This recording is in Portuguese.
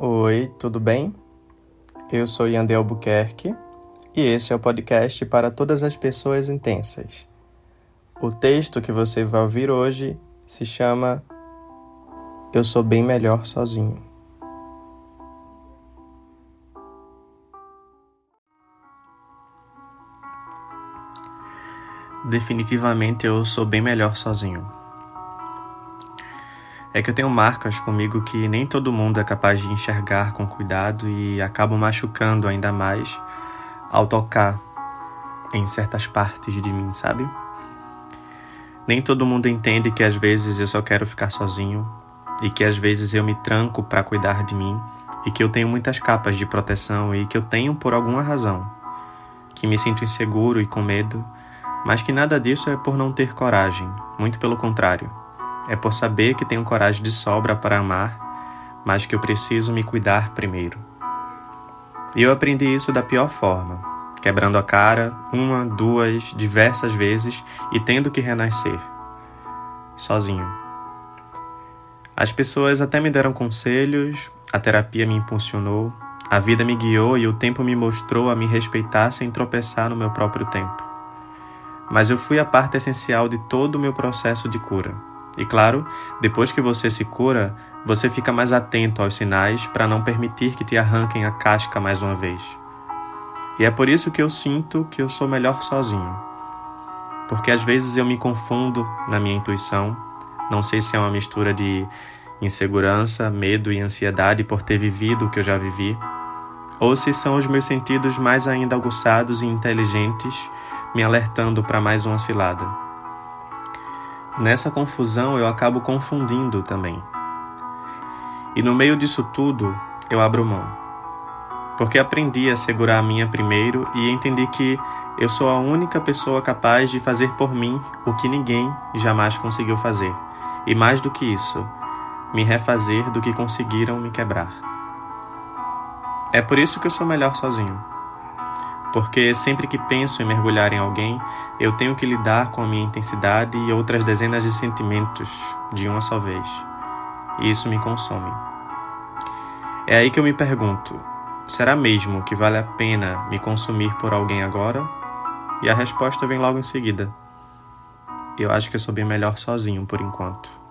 Oi, tudo bem? Eu sou Yandel Albuquerque e esse é o podcast para todas as pessoas intensas. O texto que você vai ouvir hoje se chama Eu Sou Bem Melhor Sozinho. Definitivamente eu sou bem melhor sozinho é que eu tenho marcas comigo que nem todo mundo é capaz de enxergar com cuidado e acabam machucando ainda mais ao tocar em certas partes de mim, sabe? Nem todo mundo entende que às vezes eu só quero ficar sozinho e que às vezes eu me tranco para cuidar de mim e que eu tenho muitas capas de proteção e que eu tenho por alguma razão, que me sinto inseguro e com medo, mas que nada disso é por não ter coragem, muito pelo contrário é por saber que tenho coragem de sobra para amar, mas que eu preciso me cuidar primeiro. E eu aprendi isso da pior forma, quebrando a cara uma, duas, diversas vezes e tendo que renascer, sozinho. As pessoas até me deram conselhos, a terapia me impulsionou, a vida me guiou e o tempo me mostrou a me respeitar sem tropeçar no meu próprio tempo. Mas eu fui a parte essencial de todo o meu processo de cura e claro, depois que você se cura, você fica mais atento aos sinais para não permitir que te arranquem a casca mais uma vez. E é por isso que eu sinto que eu sou melhor sozinho. Porque às vezes eu me confundo na minha intuição, não sei se é uma mistura de insegurança, medo e ansiedade por ter vivido o que eu já vivi, ou se são os meus sentidos mais ainda aguçados e inteligentes me alertando para mais uma cilada. Nessa confusão eu acabo confundindo também. E no meio disso tudo, eu abro mão. Porque aprendi a segurar a minha primeiro e entendi que eu sou a única pessoa capaz de fazer por mim o que ninguém jamais conseguiu fazer. E mais do que isso, me refazer do que conseguiram me quebrar. É por isso que eu sou melhor sozinho porque sempre que penso em mergulhar em alguém, eu tenho que lidar com a minha intensidade e outras dezenas de sentimentos de uma só vez. E isso me consome. É aí que eu me pergunto: será mesmo que vale a pena me consumir por alguém agora? E a resposta vem logo em seguida. Eu acho que eu sou bem melhor sozinho por enquanto.